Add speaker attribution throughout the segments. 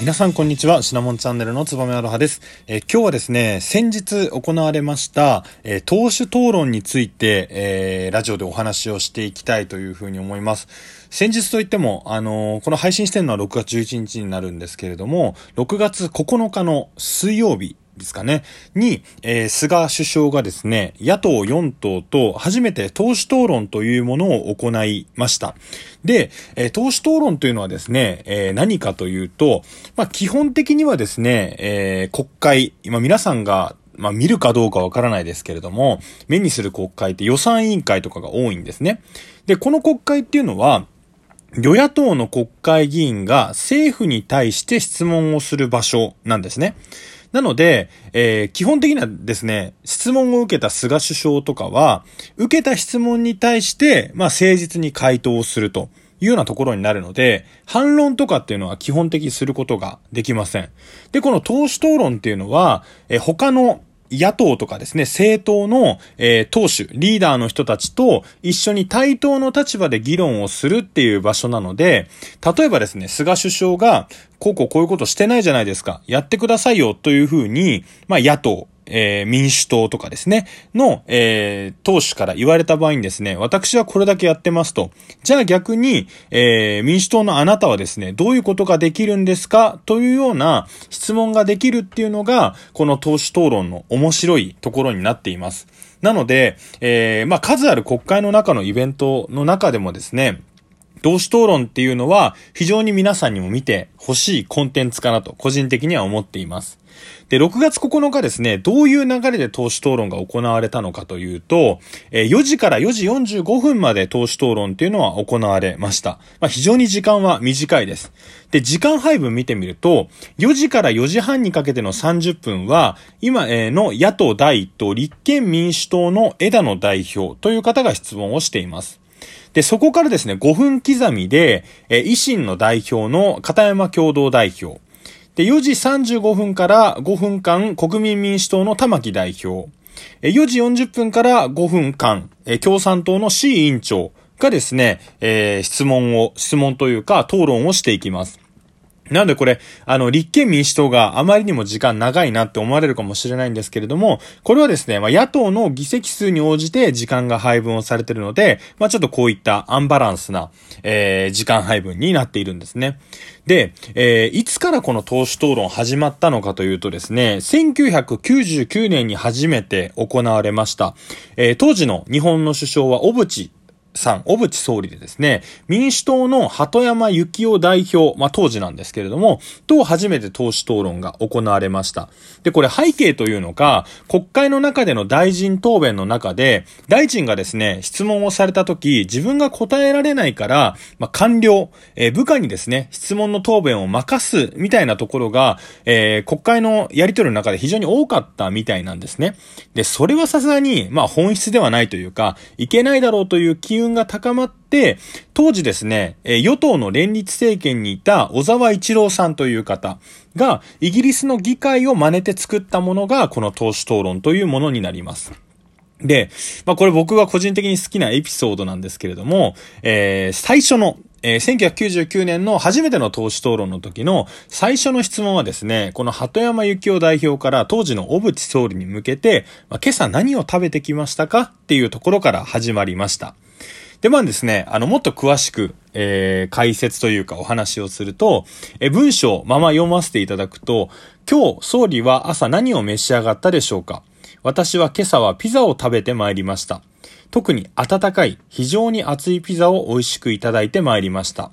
Speaker 1: 皆さんこんにちは。シナモンチャンネルのつばめアロハです。えー、今日はですね、先日行われました、えー、党首討論について、えー、ラジオでお話をしていきたいというふうに思います。先日といっても、あのこの配信してるのは6月11日になるんですけれども、6月9日の水曜日ですかね、に、えー、菅首相がですね、野党4党と初めて党首討論というものを行いました。で、えー、党首討論というのはですね、えー、何かというと、まあ、基本的にはですね、え国会、今皆さんがまあ見るかどうかわからないですけれども、目にする国会って予算委員会とかが多いんですね。で、この国会っていうのは、与野党の国会議員が政府に対して質問をする場所なんですね。なので、えー、基本的にはですね、質問を受けた菅首相とかは、受けた質問に対して、まあ、誠実に回答をすると。いうようなところになるので、反論とかっていうのは基本的にすることができません。で、この党首討論っていうのは、え他の野党とかですね、政党の、えー、党首、リーダーの人たちと一緒に対等の立場で議論をするっていう場所なので、例えばですね、菅首相が、こうこうこういうことしてないじゃないですか。やってくださいよというふうに、まあ野党、えー、民主党とかですね、の、えー、党首から言われた場合にですね、私はこれだけやってますと。じゃあ逆に、えー、民主党のあなたはですね、どういうことができるんですか？というような質問ができるっていうのが、この党首討論の面白いところになっています。なので、えー、まあ、数ある国会の中のイベントの中でもですね、同志討論っていうのは非常に皆さんにも見てほしいコンテンツかなと個人的には思っています。で、6月9日ですね、どういう流れで党首討論が行われたのかというと、え4時から4時45分まで党首討論っていうのは行われました。まあ、非常に時間は短いです。で、時間配分見てみると、4時から4時半にかけての30分は、今の野党第一党、立憲民主党の枝野代表という方が質問をしています。で、そこからですね、5分刻みで、え維新の代表の片山共同代表、で、4時35分から5分間、国民民主党の玉木代表。4時40分から5分間、共産党の C 委員長がですね、えー、質問を、質問というか討論をしていきます。なのでこれ、あの、立憲民主党があまりにも時間長いなって思われるかもしれないんですけれども、これはですね、まあ、野党の議席数に応じて時間が配分をされているので、まあ、ちょっとこういったアンバランスな、えー、時間配分になっているんですね。で、えー、いつからこの党首討論始まったのかというとですね、1999年に初めて行われました。えー、当時の日本の首相は小渕さん、小渕総理でですね、民主党の鳩山幸夫代表、まあ当時なんですけれども、と初めて党首討論が行われました。で、これ背景というのが、国会の中での大臣答弁の中で、大臣がですね、質問をされた時、自分が答えられないから、まあ官僚、えー、部下にですね、質問の答弁を任す、みたいなところが、えー、国会のやり取りの中で非常に多かったみたいなんですね。で、それはさすがに、まあ本質ではないというか、いけないだろうという機運が高まって、当時ですね、与党の連立政権にいた小沢一郎さんという方が、イギリスの議会を真似て作ったものが、この党首討論というものになります。で、まあこれ僕が個人的に好きなエピソードなんですけれども、えー、最初の、えー、1999年の初めての党首討論の時の最初の質問はですね、この鳩山幸夫代表から当時の小渕総理に向けて、まあ、今朝何を食べてきましたかっていうところから始まりました。で、まあですね、あの、もっと詳しく、えー、解説というかお話をすると、え文章、まま読ませていただくと、今日、総理は朝何を召し上がったでしょうか私は今朝はピザを食べて参りました。特に温かい、非常に熱いピザを美味しくいただいて参りました。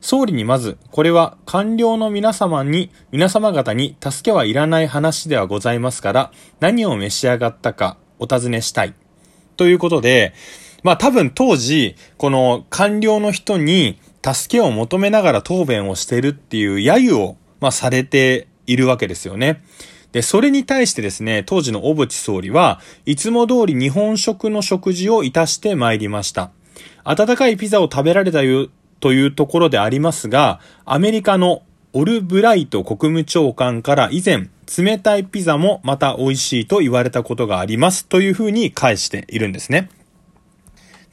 Speaker 1: 総理にまず、これは官僚の皆様に、皆様方に助けはいらない話ではございますから、何を召し上がったかお尋ねしたい。ということで、まあ多分当時、この官僚の人に助けを求めながら答弁をしてるっていう揶揄を、まあされているわけですよね。で、それに対してですね、当時の小渕総理は、いつも通り日本食の食事をいたして参りました。温かいピザを食べられたというところでありますが、アメリカのオルブライト国務長官から以前、冷たいピザもまた美味しいと言われたことがありますというふうに返しているんですね。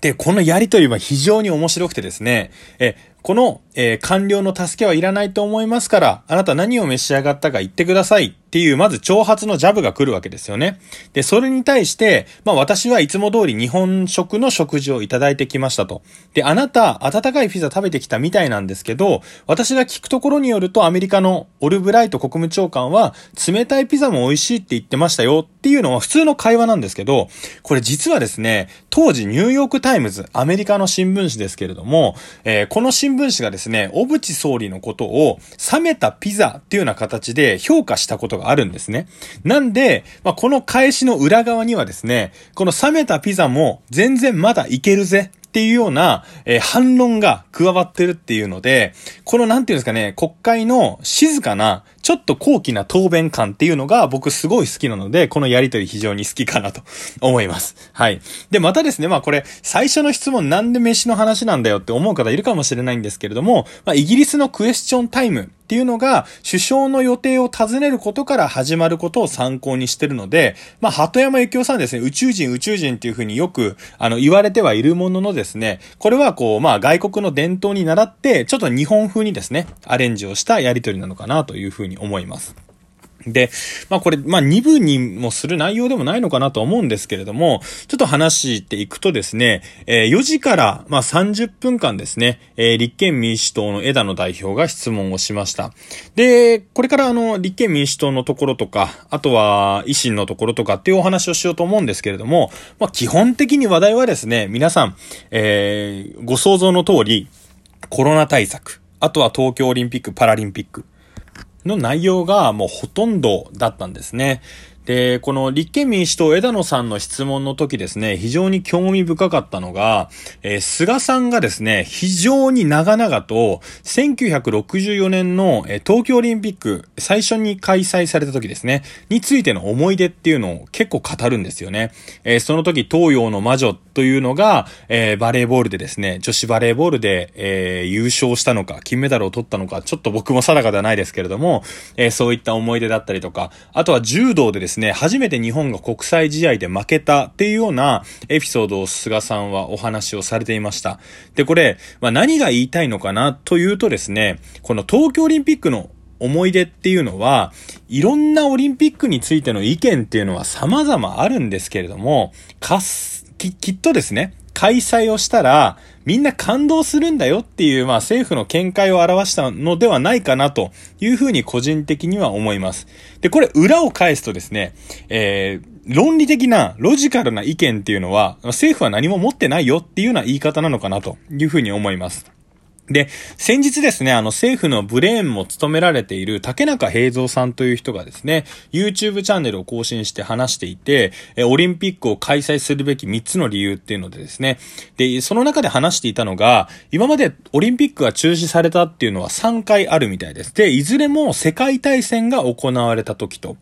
Speaker 1: で、このやりとりは非常に面白くてですね、え、この、えー、官僚の助けはいらないと思いますから、あなた何を召し上がったか言ってください。っていう、まず挑発のジャブが来るわけですよね。で、それに対して、まあ私はいつも通り日本食の食事をいただいてきましたと。で、あなた、温かいピザ食べてきたみたいなんですけど、私が聞くところによるとアメリカのオルブライト国務長官は、冷たいピザも美味しいって言ってましたよっていうのは普通の会話なんですけど、これ実はですね、当時ニューヨークタイムズ、アメリカの新聞紙ですけれども、えー、この新聞紙がですね、小渕総理のことを冷めたピザっていうような形で評価したことがあるんですね。なんで、まあ、この返しの裏側にはですね、この冷めたピザも全然まだいけるぜっていうような、えー、反論が加わってるっていうので、このなんていうんですかね、国会の静かな、ちょっと高貴な答弁感っていうのが僕すごい好きなので、このやりとり非常に好きかなと思います。はい。で、またですね、まあこれ、最初の質問なんで飯の話なんだよって思う方いるかもしれないんですけれども、まあイギリスのクエスチョンタイムっていうのが、首相の予定を尋ねることから始まることを参考にしてるので、まあ、鳩山幸夫さんですね、宇宙人宇宙人っていうふうによく、あの、言われてはいるもののですね、これはこう、まあ、外国の伝統に倣って、ちょっと日本風にですね、アレンジをしたやりとりなのかなというふうに思います。で、まあこれ、まあ2部にもする内容でもないのかなと思うんですけれども、ちょっと話していくとですね、えー、4時から、まあ30分間ですね、えー、立憲民主党の枝野代表が質問をしました。で、これからあの、立憲民主党のところとか、あとは維新のところとかっていうお話をしようと思うんですけれども、まあ基本的に話題はですね、皆さん、えー、ご想像の通り、コロナ対策、あとは東京オリンピック・パラリンピック、の内容がもうほとんどだったんですね。で、この立憲民主党枝野さんの質問の時ですね、非常に興味深かったのが、えー、菅さんがですね、非常に長々と、1964年の、えー、東京オリンピック、最初に開催された時ですね、についての思い出っていうのを結構語るんですよね。えー、その時、東洋の魔女というのが、えー、バレーボールでですね、女子バレーボールで、えー、優勝したのか、金メダルを取ったのか、ちょっと僕も定かではないですけれども、えー、そういった思い出だったりとか、あとは柔道でですね、ですね、初めて日本が国際試合で負けたっていうようなエピソードを菅さんはお話をされていました。で、これ、まあ、何が言いたいのかなというとですね、この東京オリンピックの思い出っていうのは、いろんなオリンピックについての意見っていうのは様々あるんですけれども、かす、き、きっとですね、開催をしたら、みんな感動するんだよっていう、まあ政府の見解を表したのではないかなというふうに個人的には思います。で、これ裏を返すとですね、えー、論理的な、ロジカルな意見っていうのは、政府は何も持ってないよっていうような言い方なのかなというふうに思います。で、先日ですね、あの政府のブレーンも務められている竹中平蔵さんという人がですね、YouTube チャンネルを更新して話していて、オリンピックを開催するべき3つの理由っていうのでですね、で、その中で話していたのが、今までオリンピックが中止されたっていうのは3回あるみたいです。で、いずれも世界大戦が行われた時と。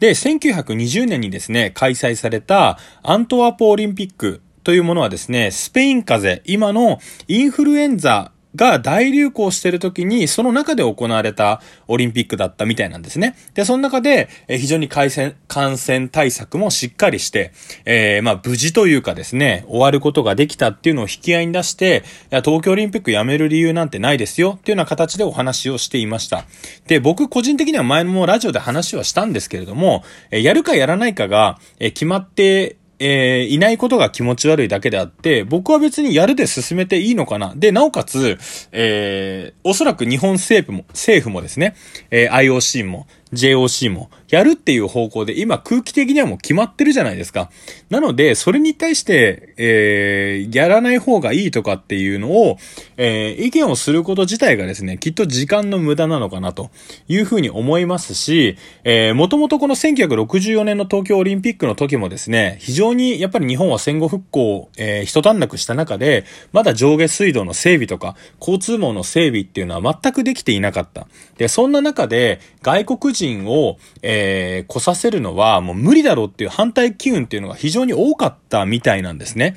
Speaker 1: で、1920年にですね、開催されたアントワープオリンピックというものはですね、スペイン風邪、今のインフルエンザが大流行してる時に、その中で行われたオリンピックだったみたいなんですね。で、その中で、え非常に感染、感染対策もしっかりして、えー、まあ、無事というかですね、終わることができたっていうのを引き合いに出して、いや、東京オリンピックやめる理由なんてないですよっていうような形でお話をしていました。で、僕個人的には前もラジオで話はしたんですけれども、えやるかやらないかが、え決まってえー、いないことが気持ち悪いだけであって、僕は別にやるで進めていいのかな。で、なおかつ、えー、おそらく日本政府も、政府もですね、えー、IOC も、JOC もやるっていう方向で今空気的にはもう決まってるじゃないですか。なので、それに対して、えー、やらない方がいいとかっていうのを、えー、意見をすること自体がですね、きっと時間の無駄なのかなというふうに思いますし、えー、もともとこの1964年の東京オリンピックの時もですね、非常にやっぱり日本は戦後復興、えー、一段落した中で、まだ上下水道の整備とか、交通網の整備っていうのは全くできていなかった。で、そんな中で、外国人人を、えー、来させるのはもう無理だろうっていう反対機運っていうのが非常に多かったみたいなんですね。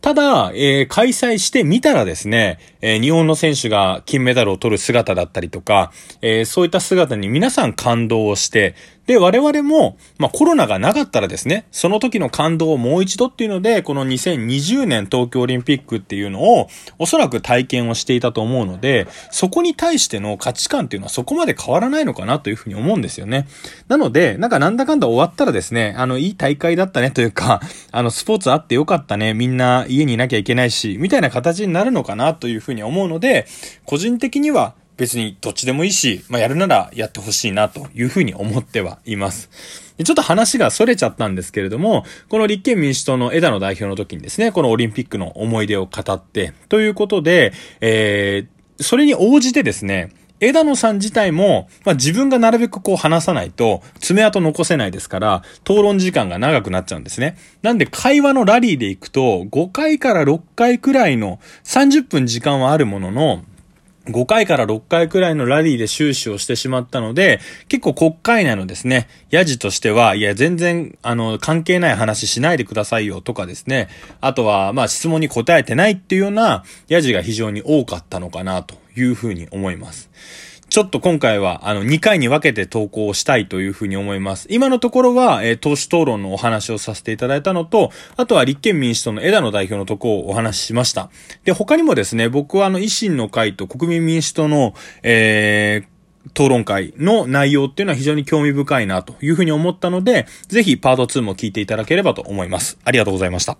Speaker 1: ただ、えー、開催してみたらですね、えー、日本の選手が金メダルを取る姿だったりとか、えー、そういった姿に皆さん感動をして、で、我々も、まあコロナがなかったらですね、その時の感動をもう一度っていうので、この2020年東京オリンピックっていうのを、おそらく体験をしていたと思うので、そこに対しての価値観っていうのはそこまで変わらないのかなというふうに思うんですよね。なので、なんかなんだかんだ終わったらですね、あの、いい大会だったねというか、あの、スポーツあってよかったね、みんな家にいなきゃいけないし、みたいな形になるのかなというふうに思うので、個人的には別にどっちでもいいし、まあ、やるならやってほしいなというふうに思ってはいます。ちょっと話が逸れちゃったんですけれども、この立憲民主党の枝野代表の時にですね、このオリンピックの思い出を語って、ということで、えー、それに応じてですね、枝野さん自体も、まあ、自分がなるべくこう話さないと爪痕残せないですから、討論時間が長くなっちゃうんですね。なんで会話のラリーでいくと、5回から6回くらいの30分時間はあるものの、5回から6回くらいのラリーで終始をしてしまったので、結構国会内のですね、ヤジとしては、いや、全然、あの、関係ない話しないでくださいよとかですね、あとは、まあ、質問に答えてないっていうようなヤジが非常に多かったのかなというふうに思います。ちょっと今回は、あの、2回に分けて投稿したいというふうに思います。今のところは、えー、党首討論のお話をさせていただいたのと、あとは立憲民主党の枝野代表のとこをお話ししました。で、他にもですね、僕はあの、維新の会と国民民主党の、えー、討論会の内容っていうのは非常に興味深いなというふうに思ったので、ぜひパート2も聞いていただければと思います。ありがとうございました。